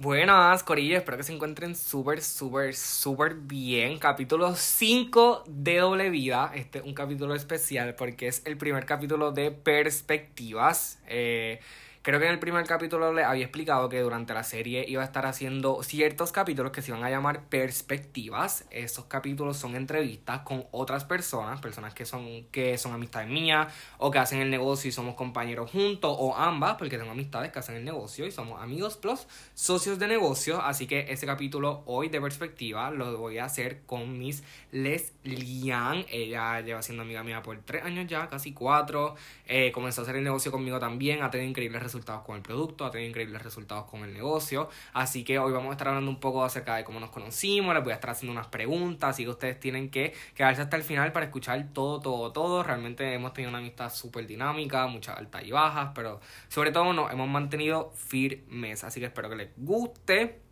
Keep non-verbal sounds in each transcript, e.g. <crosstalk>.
Buenas, Corillo, espero que se encuentren súper, súper, súper bien. Capítulo 5 de Doble Vida. Este es un capítulo especial porque es el primer capítulo de perspectivas. Eh, Creo que en el primer capítulo le había explicado que durante la serie iba a estar haciendo ciertos capítulos que se iban a llamar perspectivas. Esos capítulos son entrevistas con otras personas, personas que son, que son amistades mías o que hacen el negocio y somos compañeros juntos o ambas, porque tengo amistades que hacen el negocio y somos amigos plus socios de negocio. Así que ese capítulo hoy de perspectiva lo voy a hacer con Miss Leslian. Ella lleva siendo amiga mía por tres años ya, casi cuatro. Eh, comenzó a hacer el negocio conmigo también, ha tenido increíbles resultados con el producto, ha tenido increíbles resultados con el negocio. Así que hoy vamos a estar hablando un poco acerca de cómo nos conocimos, les voy a estar haciendo unas preguntas, así que ustedes tienen que quedarse hasta el final para escuchar todo, todo, todo. Realmente hemos tenido una amistad súper dinámica, muchas altas y bajas, pero sobre todo nos hemos mantenido firmes. Así que espero que les guste.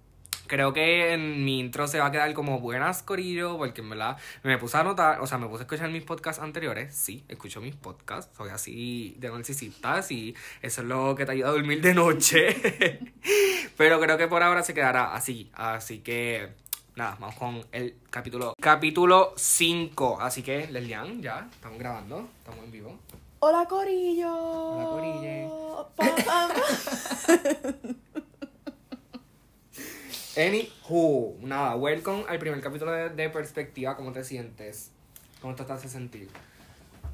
Creo que en mi intro se va a quedar como buenas, Corillo, porque en verdad me puse a notar, o sea, me puse a escuchar mis podcasts anteriores. Sí, escucho mis podcasts, soy así de narcisistas y eso es lo que te ayuda a dormir de noche. <laughs> Pero creo que por ahora se quedará así. Así que nada, vamos con el capítulo capítulo 5. Así que, Lelian, ya, estamos grabando, estamos en vivo. Hola, Corillo. Hola, Corillo. <laughs> Anywho, nada, welcome al primer capítulo de, Perspectiva. ¿Cómo te sientes? ¿Cómo te hace sentir?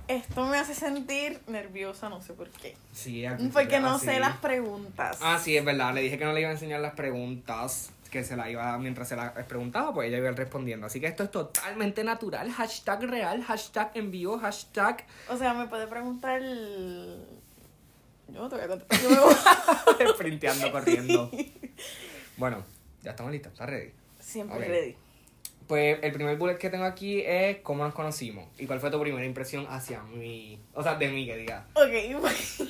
Esto me hace sentir nerviosa, no sé por qué. Sí, Porque no sé las preguntas. Ah, sí, es verdad. Le dije que no le iba a enseñar las preguntas. Que se la iba, mientras se las preguntaba, pues ella iba respondiendo. Así que esto es totalmente natural. Hashtag real, hashtag en vivo, hashtag. O sea, me puede preguntar. Yo no te voy a contestar. <laughs> Printeando, corriendo. <laughs> Bueno, ya estamos listos, ¿estás ready? Siempre ready. Pues el primer bullet que tengo aquí es cómo nos conocimos y cuál fue tu primera impresión hacia mí. O sea, de mí, que diga. Ok, pues.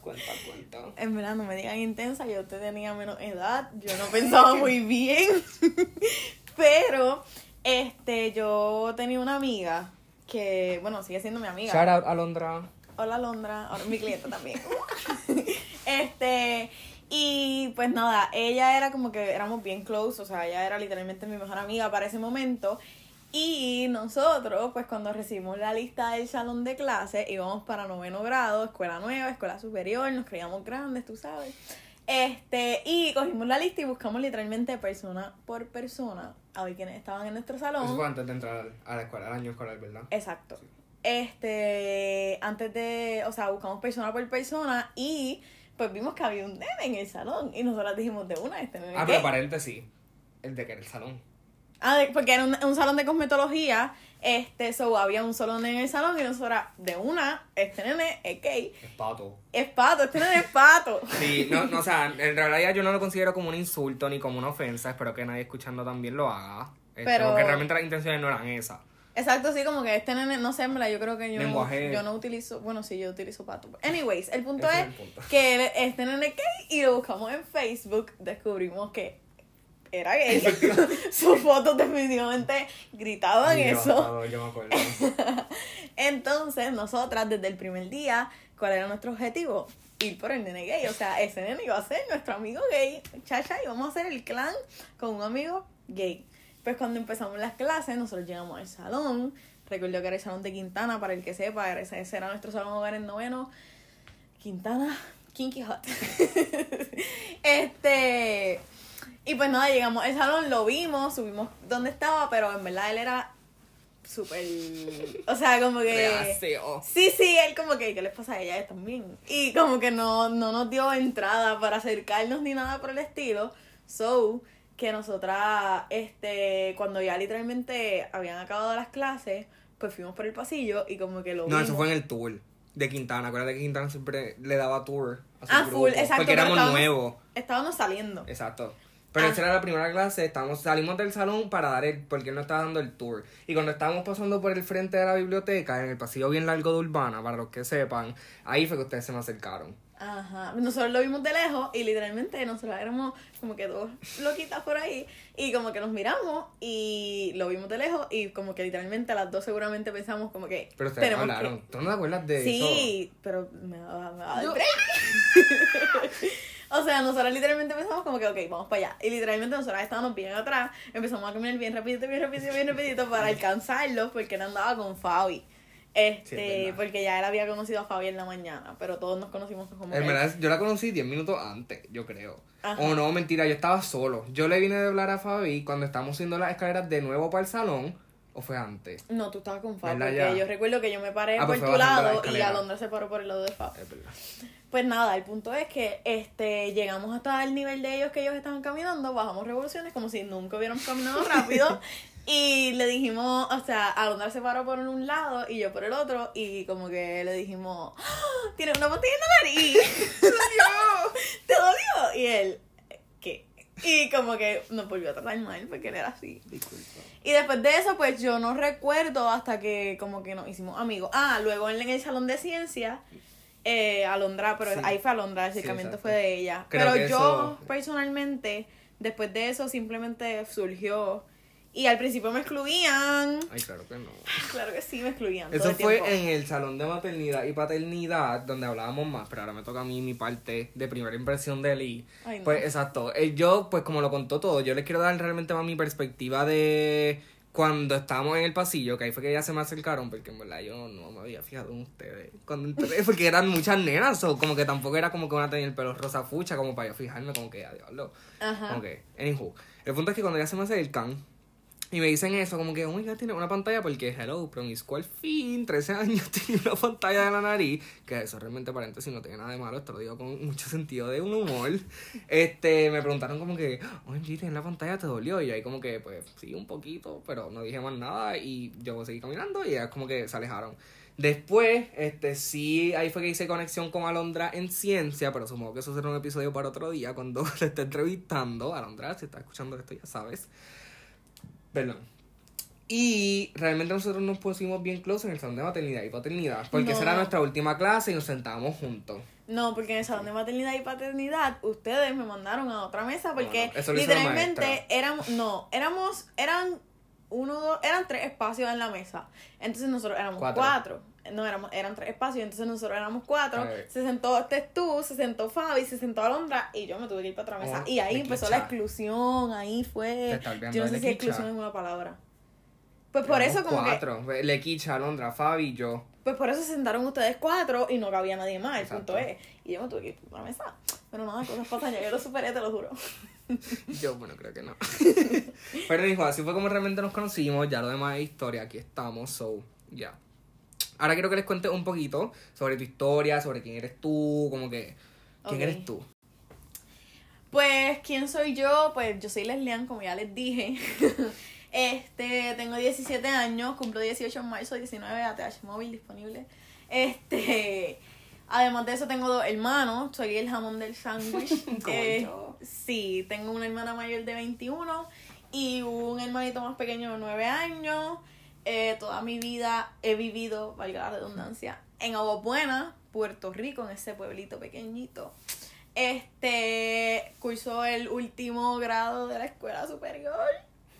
Cuenta, cuenta. En verdad, no me digan intensa, yo te tenía menos edad, yo no pensaba muy bien. <laughs> Pero, este, yo tenía una amiga que, bueno, sigue siendo mi amiga. Shout out Alondra. Hola Alondra, ahora mi cliente también. <laughs> este, y pues nada, ella era como que éramos bien close, o sea, ella era literalmente mi mejor amiga para ese momento. Y nosotros, pues cuando recibimos la lista del salón de clase, íbamos para noveno grado, escuela nueva, escuela superior, nos creíamos grandes, tú sabes. Este, y cogimos la lista y buscamos literalmente persona por persona a ver quiénes estaban en nuestro salón. Eso fue antes de entrar a la escuela, al año escolar, ¿verdad? Exacto. Este, antes de, o sea, buscamos persona por persona y pues vimos que había un nene en el salón y nosotros dijimos de una, este nene. Ah, pero paréntesis, el de que era el salón. Ah, porque era un, salón de cosmetología, este, so había un salón en el salón y nosotros de una, este nene es gay. Es pato. Es pato, este nene es pato. <laughs> sí, no, no, o sea, en realidad yo no lo considero como un insulto ni como una ofensa, espero que nadie escuchando también lo haga. Este. Porque realmente las intenciones no eran esas. Exacto, sí, como que este nene, no sé, yo creo que yo, yo no utilizo, bueno, sí, yo utilizo pato. Anyways, el punto es, que este nene gay y lo buscamos en Facebook, descubrimos que era gay. <laughs> Sus fotos definitivamente gritaban eso. yo me acuerdo. <laughs> Entonces, nosotras desde el primer día, ¿cuál era nuestro objetivo? Ir por el nene gay. O sea, ese nene iba a ser nuestro amigo gay. Chacha, y vamos a hacer el clan con un amigo gay. Pues cuando empezamos las clases, nosotros llegamos al salón. Recuerdo que era el salón de Quintana, para el que sepa, ese, era nuestro salón hogar en noveno. Quintana, Kinky Hot. <laughs> este. Y pues nada, llegamos al salón, lo vimos, subimos donde estaba, pero en verdad él era súper. O sea, como que. Sí, sí, él como que, ¿qué les pasa a ella también? Y como que no, no nos dio entrada para acercarnos ni nada por el estilo. So, que nosotras, este, cuando ya literalmente habían acabado las clases, pues fuimos por el pasillo y como que lo No, eso fue en el tour de Quintana. Acuérdate que Quintana siempre le daba tour a su Ah, full, exacto. Porque éramos nuevos. Estábamos saliendo. Exacto. Pero ah. esa era la primera clase, estábamos, salimos del salón para dar el, porque él no estaba dando el tour. Y cuando estábamos pasando por el frente de la biblioteca, en el pasillo bien largo de Urbana, para los que sepan, ahí fue que ustedes se me acercaron. Ajá. Nosotros lo vimos de lejos y literalmente nosotros éramos como que dos loquitas por ahí y como que nos miramos y lo vimos de lejos y como que literalmente las dos seguramente pensamos como que... Pero ustedes hablaron. ¿Tú no te acuerdas de sí, eso? Sí, pero me va, me va a <laughs> O sea, nosotros literalmente empezamos como que, ok, vamos para allá. Y literalmente nosotros estábamos bien atrás, empezamos a caminar bien rapidito, bien rapidito, bien rapidito para alcanzarlo porque él andaba con Fabi. Este, porque ya él había conocido a Fabi en la mañana, pero todos nos conocimos como. En verdad, yo la conocí 10 minutos antes, yo creo. O no, mentira, yo estaba solo. Yo le vine de hablar a Fabi cuando estábamos haciendo las escaleras de nuevo para el salón. ¿O fue antes? No, tú estabas con Fabi. Porque yo recuerdo que yo me paré ah, por pues tu lado y Alondra se paró por el lado de Fabi. Es verdad. Pues nada, el punto es que este llegamos hasta el nivel de ellos que ellos estaban caminando, bajamos revoluciones como si nunca hubiéramos caminado <laughs> rápido Y le dijimos, o sea, Alondra se paró por un lado y yo por el otro. Y como que le dijimos, ¡Ah! tiene una botella en la nariz. ¡Te dolió! ¿Te dolió? Y él, ¿qué? Y como que nos volvió a tratar mal porque él era así. Disculpa. Y después de eso, pues yo no recuerdo hasta que como que nos hicimos amigos. Ah, luego en el salón de ciencia, eh, Alondra, pero ahí fue Alondra, el acercamiento fue de ella. pero yo, personalmente, después de eso simplemente surgió y al principio me excluían. Ay, claro que no. <laughs> Claro que sí, me excluían. Eso fue en el salón de maternidad y paternidad, donde hablábamos más, pero ahora me toca a mí mi parte de primera impresión de Lee. Pues exacto. Eh, yo, pues como lo contó todo, yo les quiero dar realmente más mi perspectiva de cuando estábamos en el pasillo, que ahí fue que ya se me acercaron, porque en verdad yo no me había fijado en ustedes. Cuando entré, <laughs> porque eran muchas nenas, o como que tampoco era como que una tenía el pelo rosa fucha, como para yo fijarme, como que, adiós, Ajá. Como que, anywho. El punto es que cuando ya se me acercan, y me dicen eso, como que, oh my tiene una pantalla porque, hello, promiscuo al fin, 13 años, <laughs> tiene una pantalla de la nariz, que eso realmente paréntesis no tiene nada de malo, esto lo digo con mucho <laughs> sentido de un humor. Este, me preguntaron como que, oye, tienes la pantalla, ¿te dolió? Y ahí como que, pues, sí, un poquito, pero no dije más nada y yo seguí caminando y ya como que se alejaron. Después, este, sí, ahí fue que hice conexión con Alondra en ciencia, pero supongo que eso será un episodio para otro día cuando <laughs> le esté entrevistando. Alondra, si está escuchando esto, ya sabes. Perdón. Y realmente nosotros nos pusimos bien close en el salón de maternidad y paternidad. Porque esa era nuestra última clase y nos sentábamos juntos. No, porque en el salón de maternidad y paternidad ustedes me mandaron a otra mesa porque literalmente éramos, no, éramos, eran uno, dos, eran tres espacios en la mesa. Entonces nosotros éramos cuatro. No, éramos, eran tres espacios, entonces nosotros éramos cuatro. Se sentó este tú, se sentó Fabi, se sentó Alondra y yo me tuve que ir para otra mesa. Oh, y ahí empezó la exclusión, ahí fue. Yo no sé si exclusión es una palabra. Pues por eso como cuatro. que... Lequicha, Alondra, Fabi y yo. Pues por eso se sentaron ustedes cuatro y no cabía nadie más, el punto es. Y yo me tuve que ir para la mesa. Pero nada, cosas pasan, ya yo lo superé, te lo juro. <laughs> yo, bueno, creo que no. <laughs> Pero dijo, así fue como realmente nos conocimos, ya lo demás es historia, aquí estamos, so, ya. Ahora quiero que les cuente un poquito sobre tu historia, sobre quién eres tú, como que, ¿quién eres tú? Pues, ¿quién soy yo? Pues yo soy Leslian, como ya les dije. <laughs> este, tengo 17 años, cumplo 18 en marzo, 19 ATH móvil disponible. Este, además de eso tengo dos hermanos, soy el jamón del sándwich. <laughs> eh, sí, tengo una hermana mayor de 21 y un hermanito más pequeño de 9 años. Eh, toda mi vida he vivido, valga la redundancia, en Agua Buena, Puerto Rico, en ese pueblito pequeñito. Este cursó el último grado de la escuela superior.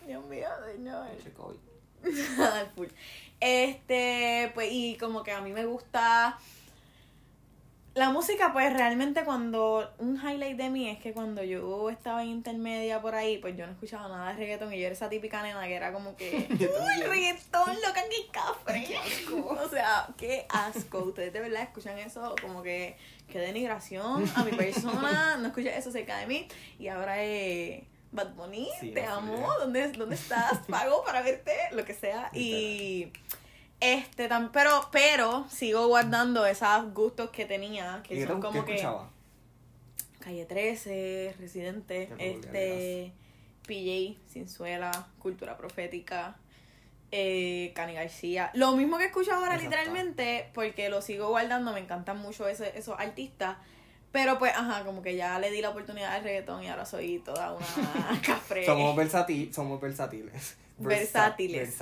Dios mío, señor. <laughs> este, pues, y como que a mí me gusta la música, pues realmente cuando un highlight de mí es que cuando yo estaba en intermedia por ahí, pues yo no escuchaba nada de reggaetón y yo era esa típica nena que era como que, <laughs> uy, reggaetón, loca, qué cafre. Qué asco. O sea, qué asco. Ustedes de verdad escuchan eso como que, qué denigración a mi persona, no escuchas eso cerca de mí y ahora es... Bad Bunny, te amo, ¿Dónde, ¿dónde estás? Pago para verte, lo que sea. Y este, tan, pero, pero sigo guardando esos gustos que tenía, que son como que Calle 13, Residente, este, PJ, Sinzuela, Cultura Profética, eh, Cani García. Lo mismo que escucho ahora literalmente, porque lo sigo guardando, me encantan mucho ese, esos artistas. Pero pues, ajá, como que ya le di la oportunidad al reggaetón y ahora soy toda una <laughs> cafre. somos, versátil, somos versátiles versátiles.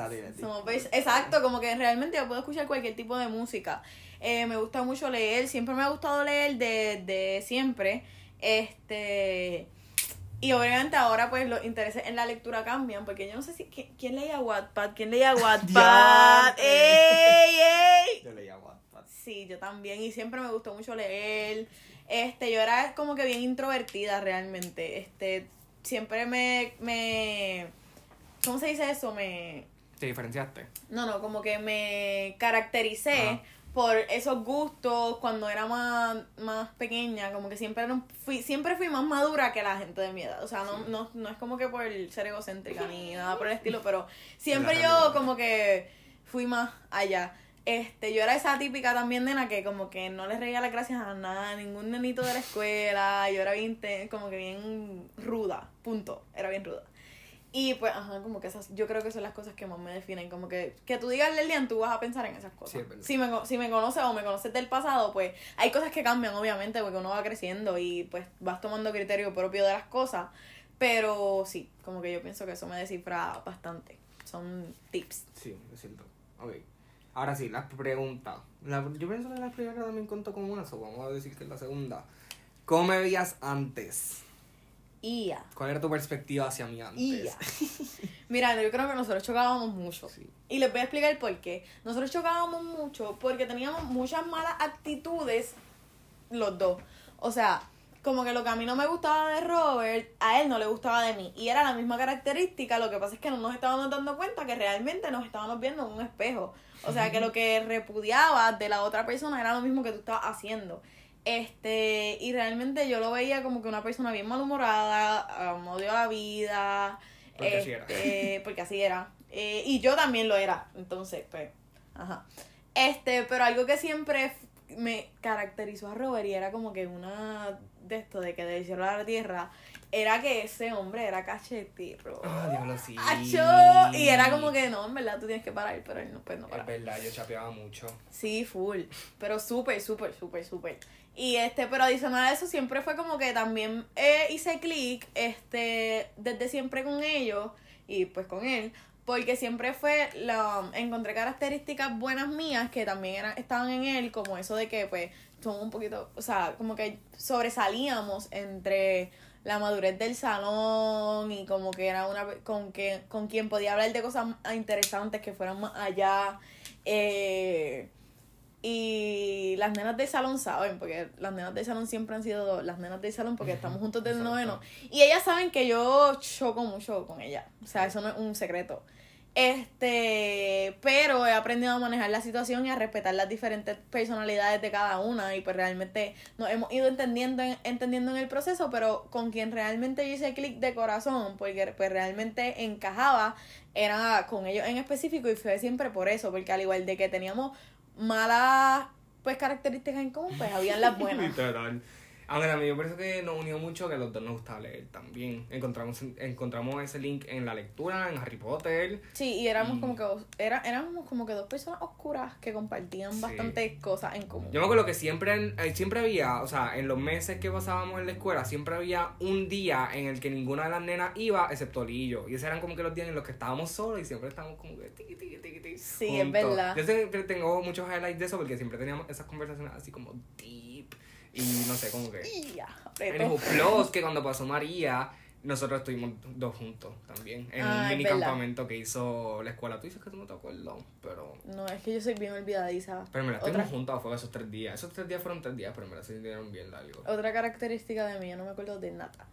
exacto, como que realmente yo puedo escuchar cualquier tipo de música. Eh, me gusta mucho leer, siempre me ha gustado leer de, de siempre. Este. Y obviamente ahora pues los intereses en la lectura cambian, porque yo no sé si quién, leía Wattpad, quién leía Wattpad. <laughs> ¡Ey, ey! Yo leía Wattpad. Sí, yo también. Y siempre me gustó mucho leer. Este, yo era como que bien introvertida realmente. Este, siempre me, me, ¿cómo se dice eso? Me... ¿Te diferenciaste? No, no, como que me caractericé por esos gustos cuando era más, más pequeña, como que siempre fui, siempre fui más madura que la gente de mi edad. O sea, no, no, no es como que por ser egocéntrica ni nada por el <laughs> estilo, pero siempre yo como que fui más allá. Este, yo era esa típica también nena que como que no le reía las gracias a nada, a ningún nenito de la escuela, yo era bien, como que bien ruda, punto, era bien ruda. Y pues, ajá, como que esas, yo creo que son las cosas que más me definen, como que, que tú digas Lelian, tú vas a pensar en esas cosas. si, me, si me conoces o me conoces del pasado, pues hay cosas que cambian, obviamente, porque uno va creciendo y pues vas tomando criterio propio de las cosas, pero sí, como que yo pienso que eso me descifra bastante, son tips. Sí, lo siento. Ok. Ahora sí, las preguntas. yo pienso que la primera también contó como una, so vamos a decir que es la segunda. ¿Cómo me veías antes? Ia. ¿Cuál era tu perspectiva hacia mí antes? Ia. <laughs> Mira, yo creo que nosotros chocábamos mucho. Y les voy a explicar por qué. Nosotros chocábamos mucho porque teníamos muchas malas actitudes los dos. O sea, como que lo que a mí no me gustaba de Robert, a él no le gustaba de mí. Y era la misma característica, lo que pasa es que no nos estábamos dando cuenta que realmente nos estábamos viendo en un espejo. O sea, que lo que repudiaba de la otra persona era lo mismo que tú estabas haciendo. Este, y realmente yo lo veía como que una persona bien malhumorada, um, odio la vida. Porque así era. Este, <laughs> porque así era. Eh, y yo también lo era. Entonces, pues, ajá. Este, pero algo que siempre me caracterizó a Robert y era como que una de esto de que del cielo a la tierra era que ese hombre era cachetero. Ah, diablo, sí. Y era como que no, en verdad tú tienes que parar, pero él no, pues no para. Es verdad, yo chapeaba mucho. Sí, full. Pero súper, súper, súper, súper. Y este, pero adicional a eso siempre fue como que también eh, hice clic, este, desde siempre con ellos y pues con él, porque siempre fue, la, encontré características buenas mías que también eran, estaban en él, como eso de que pues somos un poquito, o sea, como que sobresalíamos entre la madurez del salón y como que era una con que con quien podía hablar de cosas interesantes que fueran más allá eh, y las nenas del salón saben, porque las nenas del salón siempre han sido las nenas del salón porque estamos juntos desde el noveno. Y ellas saben que yo choco mucho con ella. O sea, eso no es un secreto. Este, pero he aprendido a manejar la situación y a respetar las diferentes personalidades de cada una y pues realmente nos hemos ido entendiendo en, entendiendo en el proceso, pero con quien realmente yo hice clic de corazón, porque pues realmente encajaba, era con ellos en específico y fue siempre por eso, porque al igual de que teníamos malas pues características en común, pues habían las <laughs> buenas. Aunque a mí me parece que nos unió mucho que a los dos nos gustaba leer también. Encontramos, encontramos ese link en la lectura, en Harry Potter. Sí, y éramos como que era, éramos como que dos personas oscuras que compartían bastantes cosas en común. Yo me acuerdo que siempre, eh, siempre había, o sea, en los meses que pasábamos en la escuela, siempre había un día en el que ninguna de las nenas iba, excepto Lillo. Y esos eran como que los días en los que estábamos solos y siempre estábamos como que tiqui, tiqui, tiqui, tiqui, Sí, es verdad. Yo siempre tengo muchos highlights de eso porque siempre teníamos esas conversaciones así como y no sé, como que. En Plus, que cuando pasó María, nosotros estuvimos dos juntos también. En un ah, mini campamento que hizo la escuela. Tú dices que tú no te acuerdas, pero. No, es que yo soy bien olvidadiza. Pero me la estuvimos juntos a fuego esos tres días. Esos tres días fueron tres días, pero me la sintieron bien largo. Otra característica de mí, yo no me acuerdo de nada.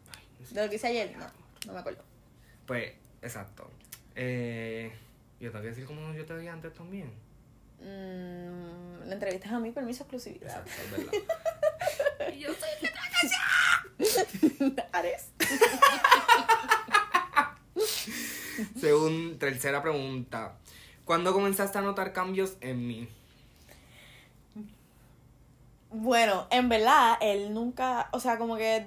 de lo que hice ayer, no, no me acuerdo. Pues, exacto. Eh, yo tengo que decir cómo yo te vi antes también. Mm, la entrevista es a mí, permiso exclusividad. Exacto, es verdad. <laughs> y yo soy de <laughs> Ares. <laughs> Según tercera pregunta. ¿Cuándo comenzaste a notar cambios en mí? Bueno, en verdad, él nunca, o sea, como que,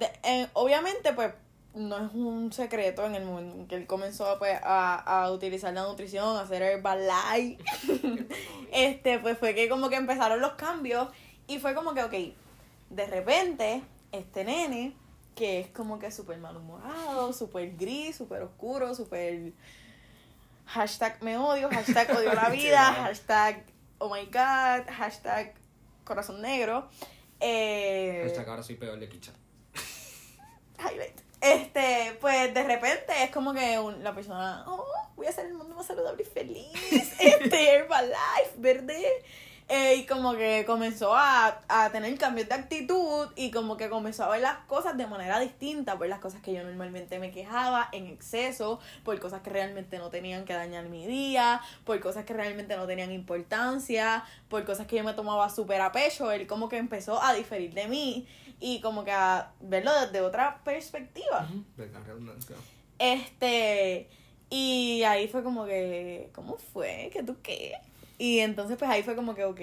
obviamente, pues, no es un secreto en el momento en que él comenzó pues, a, a utilizar la nutrición, a hacer el balay. <laughs> este, pues fue que como que empezaron los cambios y fue como que, ok, de repente, este nene, que es como que súper malhumorado, súper gris, súper oscuro, súper... Hashtag me odio, hashtag odio la <laughs> vida, hashtag oh my god, hashtag corazón negro. Eh, hashtag ahora soy peor de Kicha. Highlight. Este, pues de repente es como que la persona, oh, voy a hacer el mundo más saludable y feliz. <laughs> Este, Herbalife, verde. Eh, y como que comenzó a, a tener cambios de actitud y como que comenzó a ver las cosas de manera distinta, por las cosas que yo normalmente me quejaba en exceso, por cosas que realmente no tenían que dañar mi día, por cosas que realmente no tenían importancia, por cosas que yo me tomaba súper a pecho, él como que empezó a diferir de mí y como que a verlo desde otra perspectiva. Este, y ahí fue como que, ¿cómo fue? ¿Qué tú qué? Y entonces pues ahí fue como que, ok.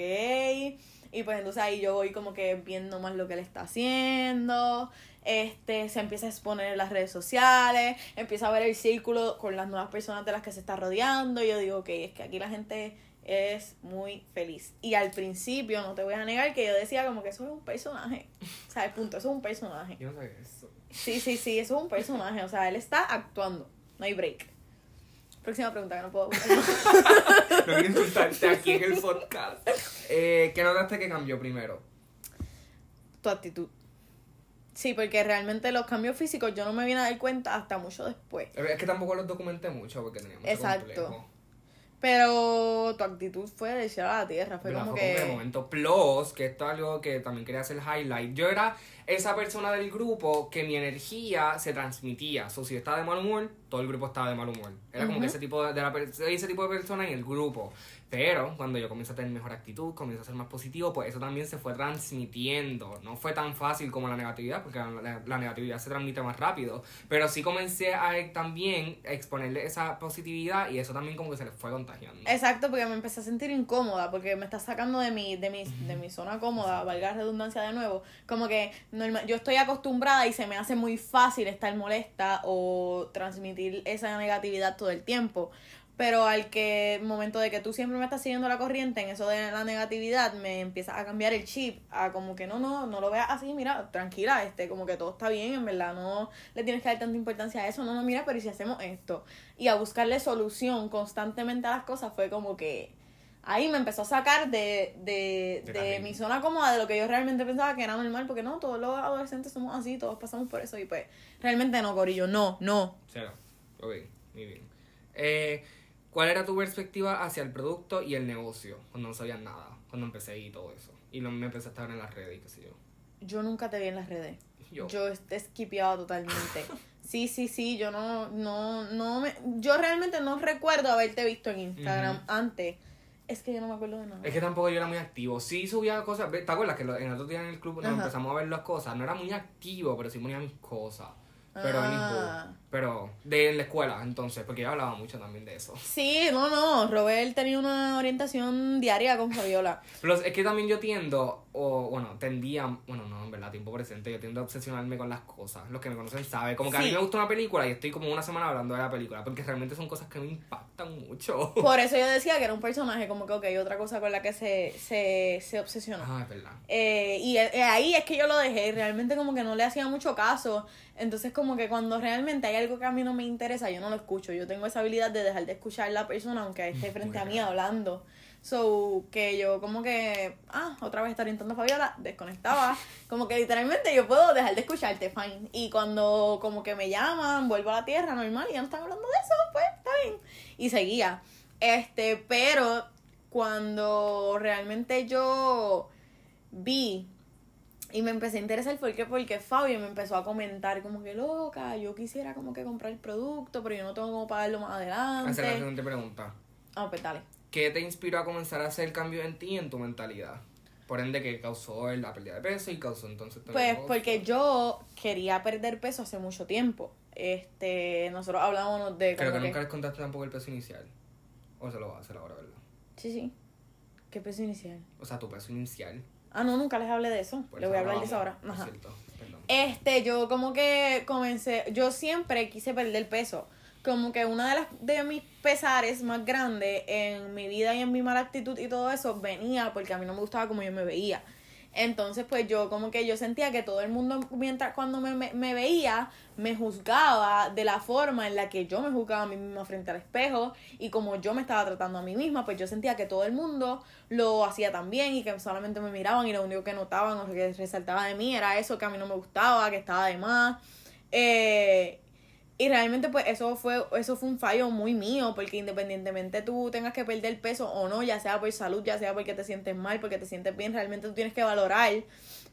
Y pues entonces ahí yo voy como que viendo más lo que él está haciendo. Este, se empieza a exponer en las redes sociales, empieza a ver el círculo con las nuevas personas de las que se está rodeando. Y yo digo, ok, es que aquí la gente es muy feliz. Y al principio, no te voy a negar que yo decía como que eso es un personaje. O sea, el punto, eso es un personaje. Yo no sabía eso. Sí, sí, sí, eso es un personaje. O sea, él está actuando. No hay break. Próxima pregunta que no puedo. <laughs> no quiero insultarte aquí en el podcast. Eh, ¿Qué notaste que cambió primero? Tu actitud. Sí, porque realmente los cambios físicos yo no me vine a dar cuenta hasta mucho después. Es que tampoco los documenté mucho porque teníamos Exacto. Pero tu actitud fue de echar a la tierra. Fue como que. de momento. Plus, que esto es algo que también quería hacer highlight. Yo era esa persona del grupo que mi energía se transmitía. O so, si yo estaba de mal humor, todo el grupo estaba de mal humor. Era como que ese tipo de, de la, ese tipo de persona en el grupo. Pero cuando yo comienzo a tener mejor actitud, comienzo a ser más positivo, pues eso también se fue transmitiendo. No fue tan fácil como la negatividad, porque la, negatividad se transmite más rápido. Pero sí comencé a también a exponerle esa positividad y eso también como que se le fue contagiando. Exacto, porque me empecé a sentir incómoda, porque me está sacando de mi, de mi, de mi zona cómoda, valga la redundancia de nuevo. Como que normal, yo estoy acostumbrada y se me hace muy fácil estar molesta o transmitir esa negatividad todo el tiempo. Pero al que momento de que tú siempre me estás siguiendo la corriente en eso de la negatividad, me empieza a cambiar el chip a como que no, no, no lo veas así, mira, tranquila, este, como que todo está bien, en verdad, no le tienes que dar tanta importancia a eso, no, no, mira, pero ¿y si hacemos esto? Y a buscarle solución constantemente a las cosas fue como que ahí me empezó a sacar de, de, de, mi zona cómoda, de lo que yo realmente pensaba que era normal, porque no, todos los adolescentes somos así, todos pasamos por eso, y pues, realmente no, Corillo, no, no. Cero, ok, muy bien. Eh, ¿Cuál era tu perspectiva hacia el producto y el negocio cuando no sabías nada? Cuando empecé y todo eso. Y lo, me empecé a estar en las redes y qué sé yo. Yo nunca te vi en las redes. Yo. Yo he esquipeado totalmente. <laughs> sí, sí, sí, yo no, no, no me, yo realmente no recuerdo haberte visto en Instagram antes. Es que yo no me acuerdo de nada. Es que tampoco yo era muy activo. Sí subía cosas. ¿Te acuerdas que en otro día en el club nos empezamos a ver las cosas? No era muy activo, pero sí ponía mis cosas. Pero ah. pero de la escuela, entonces, porque yo hablaba mucho también de eso. Sí, no, no, Robert tenía una orientación diaria con Fabiola. <laughs> Pero es que también yo tiendo, o bueno, tendía, bueno, no, en verdad, tiempo presente, yo tiendo a obsesionarme con las cosas. Los que me conocen saben, como que a mí me gusta una película y estoy como una semana hablando de la película, porque realmente son cosas que me impactan mucho. <laughs> Por eso yo decía que era un personaje, como que, ok, otra cosa con la que se, se, se obsesiona. Ah, es verdad. Eh, y eh, ahí es que yo lo dejé, realmente como que no le hacía mucho caso. Entonces como que cuando realmente hay algo que a mí no me interesa, yo no lo escucho. Yo tengo esa habilidad de dejar de escuchar a la persona aunque esté frente a mí hablando. So, que yo como que, ah, otra vez está orientando a Fabiola, desconectaba. <laughs> Como que literalmente yo puedo dejar de escucharte, fine. Y cuando como que me llaman, vuelvo a la tierra normal y ya no están hablando de eso, pues está bien. Y seguía. Este, pero cuando realmente yo vi y me empecé a interesar porque porque Fabio me empezó a comentar como que loca, yo quisiera como que comprar el producto, pero yo no tengo cómo pagarlo más adelante. Hacer la siguiente pregunta. Ah, pues dale. ¿Qué te inspiró a comenzar a hacer el cambio en ti y en tu mentalidad? Por ende, ¿qué causó la pérdida de peso y causó entonces Pues porque yo quería perder peso hace mucho tiempo. Este, nosotros hablábamos de... Creo que, nunca les contaste tampoco el peso inicial. ¿O se lo va a hacer ahora, verdad? Sí, sí. ¿Qué peso inicial? O sea, tu peso inicial. Ah, no, nunca les hablé de eso. Le voy a hablar de eso ahora. Ajá. Este, yo como que comencé, yo siempre quise perder peso. Como que una de las de mis pesares más grandes en mi vida y en mi mala actitud y todo eso venía porque a mí no me gustaba como yo me veía. Entonces, pues yo como que yo sentía que todo el mundo, mientras cuando me, me, veía, me juzgaba de la forma en la que yo me juzgaba a mí misma frente al espejo y como yo me estaba tratando a mí misma, pues yo sentía que todo el mundo lo hacía también y que solamente me miraban y lo único que notaban o que resaltaba de mí era eso que a mí no me gustaba, que estaba de más. Eh, Y realmente pues eso fue, eso fue un fallo muy mío, porque independientemente tú tengas que perder peso o no, ya sea por salud, ya sea porque te sientes mal, porque te sientes bien, realmente tú tienes que valorar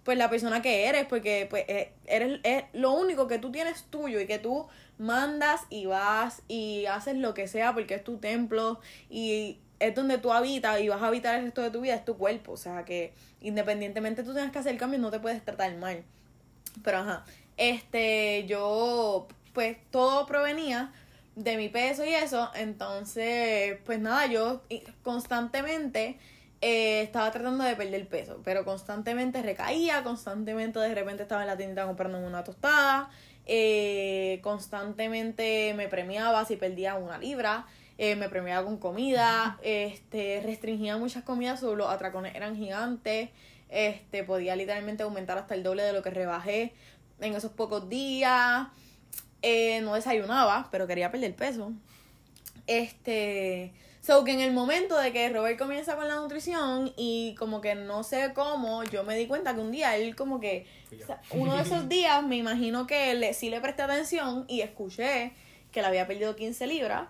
pues la persona que eres, porque pues eh, eres es lo único que tú tienes tuyo y que tú mandas y vas y haces lo que sea porque es tu templo y es donde tú habitas y vas a habitar el resto de tu vida, es tu cuerpo, o sea que independientemente tú tengas que hacer cambios, no te puedes tratar mal. Pero ajá, este, yo pues todo provenía de mi peso y eso. Entonces, pues nada, yo constantemente eh, estaba tratando de perder peso, pero constantemente recaía, constantemente de repente estaba en la tienda comprando una tostada, eh, constantemente me premiaba si perdía una libra. Eh, me premiaba con comida, este, restringía muchas comidas, solo los atracones eran gigantes, este, podía literalmente aumentar hasta el doble de lo que rebajé en esos pocos días, eh, no desayunaba, pero quería perder peso. Este. So que en el momento de que Robert comienza con la nutrición y como que no sé cómo, yo me di cuenta que un día él como que, uno de esos <laughs> días me imagino que le, sí le presté atención y escuché que le había perdido 15 libras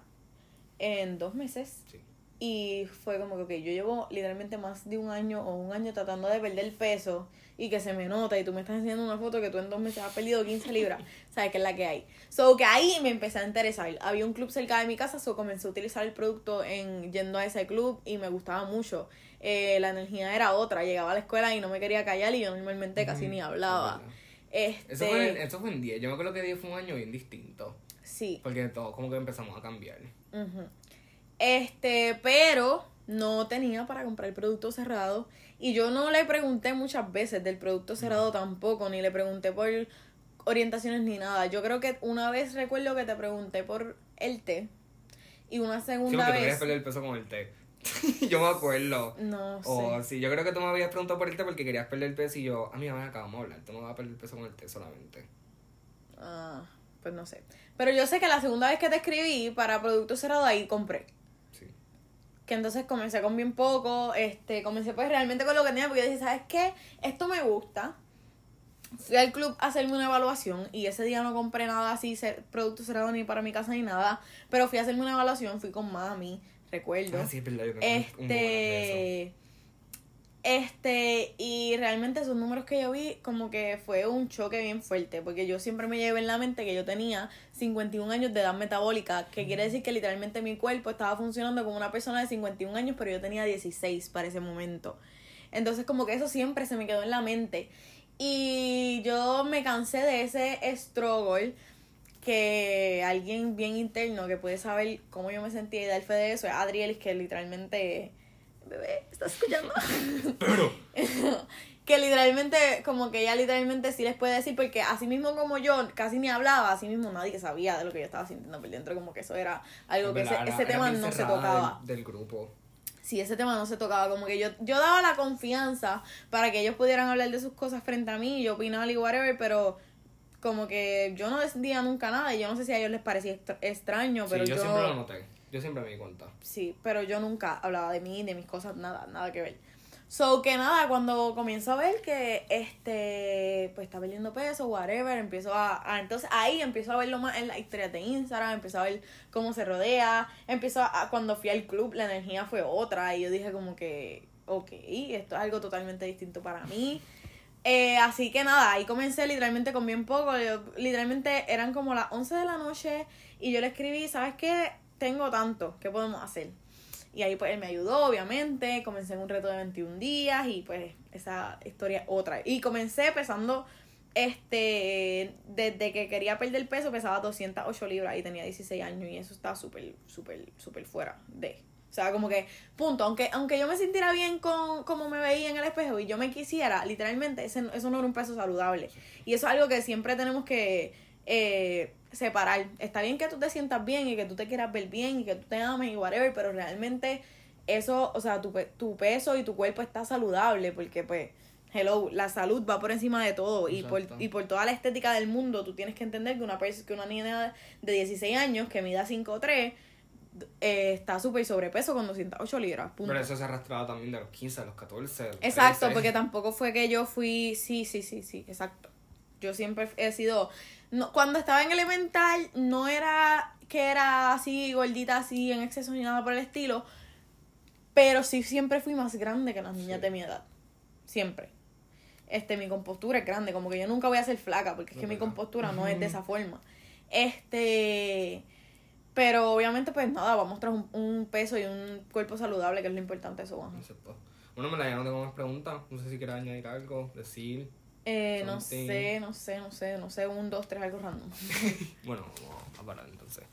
en dos meses. Y fue como que, yo llevo literalmente más de un año o un año tratando de perder peso y que se me nota y tú me estás enseñando una foto que tú en dos meses has perdido 15 libras, <laughs> ¿sabes qué es la que hay? So que ahí me empecé a interesar. Había un club cerca de mi casa, so comencé a utilizar el producto en yendo a ese club y me gustaba mucho. Eh, la energía era otra, llegaba a la escuela y no me quería callar y yo normalmente casi ni hablaba. Este... Eso, fue, eso fue en 10, yo me acuerdo que 10 fue un año bien distinto. Sí. Porque todo como que empezamos a cambiar. Este, pero no tenía para comprar el producto cerrado. Y yo no le pregunté muchas veces del producto cerrado tampoco, ni le pregunté por orientaciones ni nada. Yo creo que una vez recuerdo que te pregunté por el té. Y una segunda sí, vez. querías perder el peso con el té. <laughs> yo me acuerdo. No o, Sí, yo creo que tú me habías preguntado por el té porque querías perder el peso y yo, a mí me acabamos de hablar, tú no vas a perder el peso con el té solamente. Ah, pues no sé. Pero yo sé que la segunda vez que te escribí para producto cerrado ahí compré que entonces comencé con bien poco, este, comencé pues realmente con lo que tenía, porque yo dije, ¿sabes qué? Esto me gusta. Fui al club a hacerme una evaluación y ese día no compré nada así, producto cerrado ni para mi casa ni nada, pero fui a hacerme una evaluación, fui con mami, recuerdo. Ah, sí, es verdad, yo este, este, y realmente esos números que yo vi, como que fue un choque bien fuerte, porque yo siempre me llevé en la mente que yo tenía 51 años de edad metabólica, que quiere decir que literalmente mi cuerpo estaba funcionando como una persona de 51 años, pero yo tenía 16 para ese momento. Entonces, como que eso siempre se me quedó en la mente. Y yo me cansé de ese struggle que alguien bien interno que puede saber cómo yo me sentía y dar fe de eso es Adrielis, que literalmente bebé, ¿estás escuchando? <laughs> Pero. <laughs> que literalmente, como que ella literalmente sí les puede decir, porque así mismo como yo casi ni hablaba, así mismo nadie sabía de lo que yo estaba sintiendo por dentro, como que eso era algo que ese, tema no se tocaba. Del, grupo. Sí, ese tema no se tocaba, como que yo, yo daba la confianza para que ellos pudieran hablar de sus cosas frente a mí, yo opinaba y whatever, pero como que yo no decía nunca nada y yo no sé si a ellos les parecía extraño, pero yo... yo siempre lo noté. Yo siempre me di cuenta. Sí, pero yo nunca hablaba de mí, de mis cosas, nada, nada que ver. So que nada, cuando comienzo a ver que este pues está perdiendo peso, whatever, empiezo a, entonces ahí empiezo a verlo más en la historia de Instagram, empiezo a ver cómo se rodea, empiezo a, cuando fui al club la energía fue otra y yo dije como que, ok, esto es algo totalmente distinto para mí. Eh, así que nada, ahí comencé literalmente con bien poco, literalmente eran como las 11 de la noche y yo le escribí, ¿sabes qué? Tengo tanto, ¿qué podemos hacer? Y ahí pues él me ayudó, obviamente, comencé en un reto de 21 días y pues esa historia otra. Y comencé pesando, este, desde que quería perder peso pesaba 208 libras y tenía 16 años y eso está súper, súper, súper fuera de... O sea, como que, punto, aunque, aunque yo me sintiera bien con cómo me veía en el espejo y yo me quisiera, literalmente, ese, eso no era un peso saludable. Y eso es algo que siempre tenemos que eh, separar. Está bien que tú te sientas bien y que tú te quieras ver bien y que tú te ames y whatever, pero realmente eso, o sea, tu, tu peso y tu cuerpo está saludable porque pues, hello, la salud va por encima de todo y por, y por toda la estética del mundo tú tienes que entender que una, que una niña de 16 años que mida 5'3 eh, está súper sobrepeso con 208 libras. Pero eso se arrastraba también de los 15 a los 14. exacto, porque tampoco fue que yo fui. Sí, sí, sí, sí, exacto. Yo siempre he sido. No, cuando estaba en elemental, no era que era así, gordita, así, en exceso ni nada por el estilo. Pero sí siempre fui más grande que las niñas de mi edad. Siempre. Este, mi compostura es grande. Como que yo nunca voy a ser flaca, porque es que mi compostura no es de esa forma. Este. Pero obviamente, pues nada, vamos a un, un, peso y un cuerpo saludable, que es lo importante eso. Bueno, bueno me la no tengo más preguntas. No sé si quieres añadir algo, decir. Eh, no sé, no sé, no sé, no sé, un, dos, tres, algo random. <laughs> bueno, vamos a parar entonces.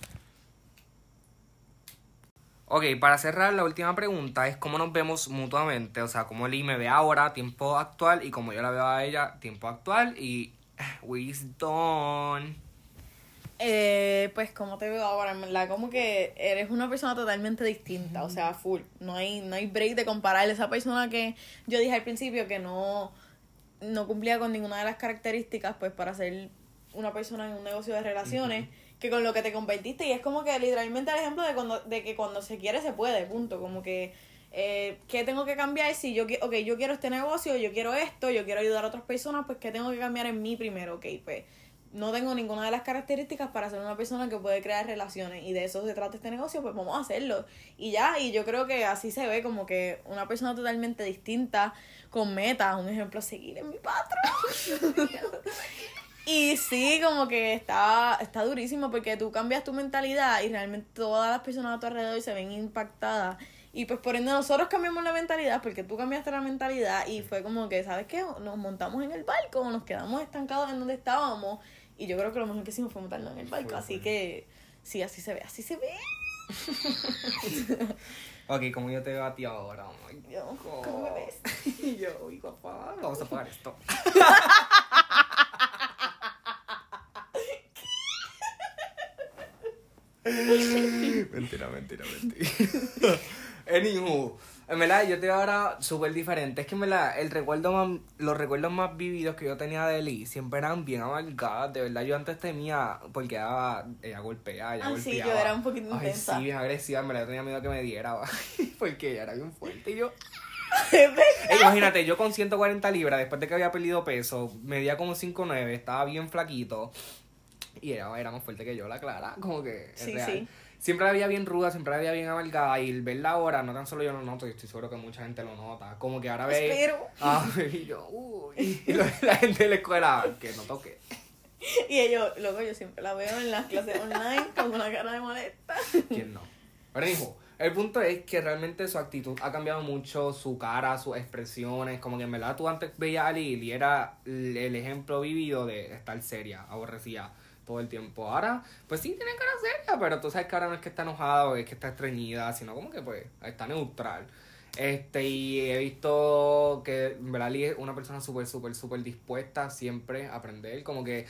Ok, para cerrar, la última pregunta es cómo nos vemos mutuamente. O sea, cómo Lee me ve ahora, tiempo actual, y como yo la veo a ella, tiempo actual. Y <laughs> Wisdom. Eh, pues como te veo ahora, en verdad, como que eres una persona totalmente distinta, o sea, full. No hay, no hay break de comparar esa persona que yo dije al principio que no, no cumplía con ninguna de las características, pues para ser una persona en un negocio de relaciones, que con lo que te convertiste. Y es como que literalmente el ejemplo de, cuando, de que cuando se quiere se puede, punto. Como que, eh, ¿qué tengo que cambiar? Si yo, ok, yo quiero este negocio, yo quiero esto, yo quiero ayudar a otras personas, pues ¿qué tengo que cambiar en mí primero? Ok, pues no tengo ninguna de las características para ser una persona que puede crear relaciones y de eso se trata este negocio, pues vamos a hacerlo. Y ya, y yo creo que así se ve como que una persona totalmente distinta, con metas, un ejemplo seguir en mi patrón. <laughs> y sí, como que está, está durísimo porque tú cambias tu mentalidad y realmente todas las personas a tu alrededor se ven impactadas. Y pues por ende nosotros cambiamos la mentalidad porque tú cambiaste la mentalidad y fue como que, ¿sabes qué? Nos montamos en el barco, nos quedamos estancados en donde estábamos y yo creo que lo mejor que hicimos fue montarnos en el barco. así que sí, así se ve, así se ve. <laughs> ok, como yo te veo a ti ahora. yo, ¿cómo me ves? <laughs> y yo, uy, papá, vamos a pagar esto. <laughs> mentira, mentira, mentira. Anywho, en verdad, yo te veo ahora súper diferente. Es que en verdad, el recuerdo más, los recuerdos más vividos que yo tenía de Lee siempre eran bien amargadas. De verdad, yo antes temía, porque ella, ella golpeaba, ella ah, golpeaba. Sí, yo era un poquito intensa. sí, bien agresiva. En verdad, yo tenía miedo que me diera, <laughs> porque ella era bien fuerte. Y yo... <laughs> imagínate, yo con 140 libras, después de que había perdido peso, medía como 5'9", estaba bien flaquito. Y era, era más fuerte que yo, la Clara. Como que. sí, sí siempre la veía bien ruda, siempre la veía bien amargada y verla ahora, no tan solo yo lo noto, y estoy seguro que mucha gente lo nota, como que ahora ve... Espero. Ah, <laughs> y yo, uy, <laughs> y la gente de la escuela, que no toque. Y ellos, luego yo siempre la veo en las clases online <laughs> con una cara de molesta. ¿Quién no? Pero hijo, el punto es que realmente su actitud ha cambiado mucho, su cara, sus expresiones, como que en verdad tú antes veías a Lili y era el ejemplo vivido de estar seria, aborrecida todo el tiempo. Ahora, pues sí, tiene cara seria, pero tú sabes que ahora no es que está enojada o es que está estreñida, sino como que pues está neutral. Este, y he visto que Belali es una persona súper, súper, súper dispuesta siempre a aprender. Como que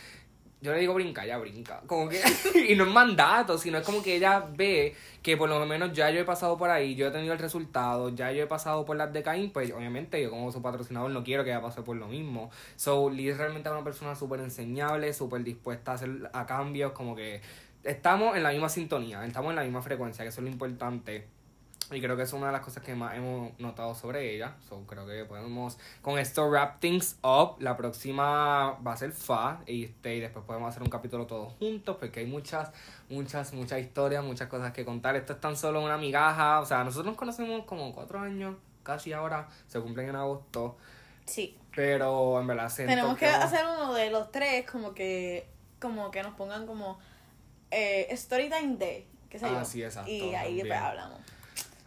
yo le digo brinca, ella brinca. Como que, <laughs> y no es mandato, sino es como que ella ve que por lo menos ya yo he pasado por ahí, yo he tenido el resultado, ya yo he pasado por las de Caín, pues obviamente yo como su patrocinador no quiero que ella pase por lo mismo. So, Lee es realmente una persona súper enseñable, súper dispuesta a hacer a cambios, como que estamos en la misma sintonía, estamos en la misma frecuencia, que eso es lo importante y creo que es una de las cosas que más hemos notado sobre ella. So, creo que podemos con esto wrap things up. La próxima va a ser Fa. Y, este, y después podemos hacer un capítulo todos juntos. Porque hay muchas, muchas, muchas historias, muchas cosas que contar. Esto es tan solo una migaja. O sea, nosotros nos conocemos como cuatro años. Casi ahora. Se cumplen en agosto. Sí. Pero en verdad Tenemos que, hacer uno de los tres como que, como que nos pongan como eh, Storytime Day. ¿Qué sé ah, Sí, exacto, y ahí después hablamos.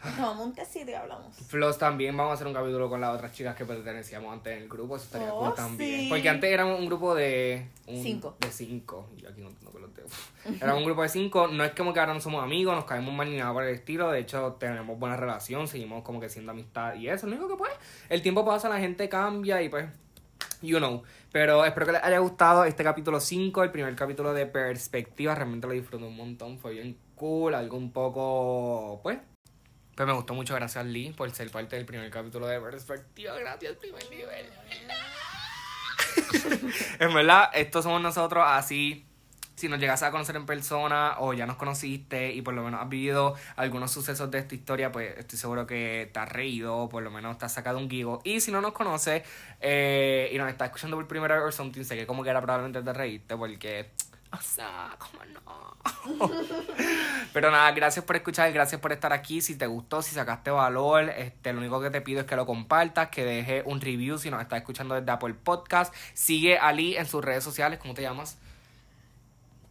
Tomamos un tecito y hablamos. También vamos a hacer un capítulo con las otras chicas que pertenecíamos antes en el grupo. Eso estaría oh, también. Porque antes éramos un grupo de. cinco. De cinco. Y aquí no los dedos. Éramos un grupo de cinco. No es como que ahora no somos amigos, nos caemos mal ni nada por el estilo. De hecho, tenemos buena relación, seguimos como que siendo amistad. Y eso, lo único que pues. El tiempo pasa, la gente cambia y pues. You know. Pero espero que les haya gustado este capítulo 5, el primer capítulo de perspectiva. Realmente lo disfruto un montón. Fue bien cool, algo un poco. Pues pues me gustó mucho, gracias Lee, por ser parte del primer capítulo de Perspectiva. Gracias, primer nivel. <laughs> en verdad, estos somos nosotros así si nos llegas a conocer en persona o ya nos conociste y por lo menos has vivido algunos sucesos de esta historia, pues estoy seguro que te has reído o por lo menos te has sacado un guigo. Y si no nos conoces eh, y nos estás escuchando por primera vez o something, sé que como que era probablemente te reíste porque... O sea, ¿cómo no? <laughs> Pero nada, gracias por escuchar, gracias por estar aquí. Si te gustó, si sacaste valor, este, lo único que te pido es que lo compartas, que dejes un review si nos estás escuchando desde Apple Podcast. Sigue a Lee en sus redes sociales, ¿cómo te llamas?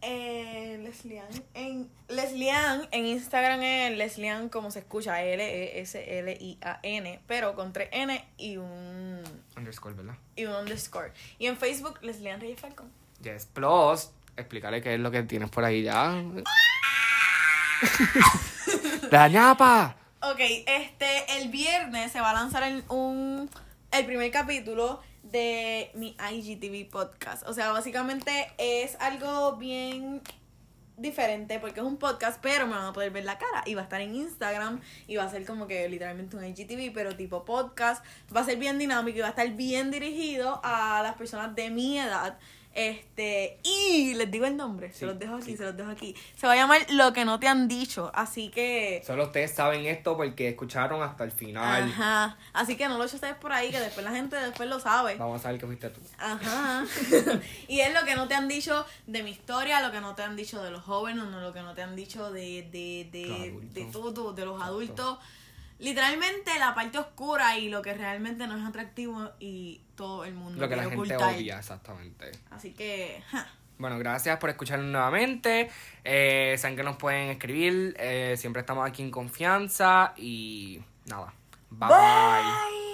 Eh, Leslian. En, Leslian, en Instagram es Leslian como se escucha, L-E-S-L-I-A-N, pero con tres N y un... Underscore, ¿verdad? Y un underscore. Y en Facebook, Leslian Reyes Falcón. Yes, plus, explícale qué es lo que tienes por ahí ya. <laughs> ¡La ñapa! Ok, este, el viernes se va a lanzar un, el primer capítulo de mi IGTV podcast. O sea, básicamente es algo bien diferente porque es un podcast, pero me van a poder ver la cara y va a estar en Instagram y va a ser como que literalmente un IGTV, pero tipo podcast. Va a ser bien dinámico y va a estar bien dirigido a las personas de mi edad este, y les digo el nombre, se los dejo aquí, se los dejo aquí. Se va a llamar Lo que no te han dicho, así que... Solo ustedes saben esto porque escucharon hasta el final. Ajá, así que no lo ustedes por ahí, que después la gente después lo sabe. Vamos a saber que fuiste tú. Ajá. <laughs> y es lo que no te han dicho de mi historia, lo que no te han dicho de los jóvenes, no lo que no te han dicho de, de, de, de todo, de los adultos literalmente la parte oscura y lo que realmente no es atractivo y todo el mundo lo que la gente odia exactamente. Así que bueno gracias por escucharnos nuevamente. Eh, saben que nos pueden escribir. Eh, siempre estamos aquí en confianza y nada. Bye. bye.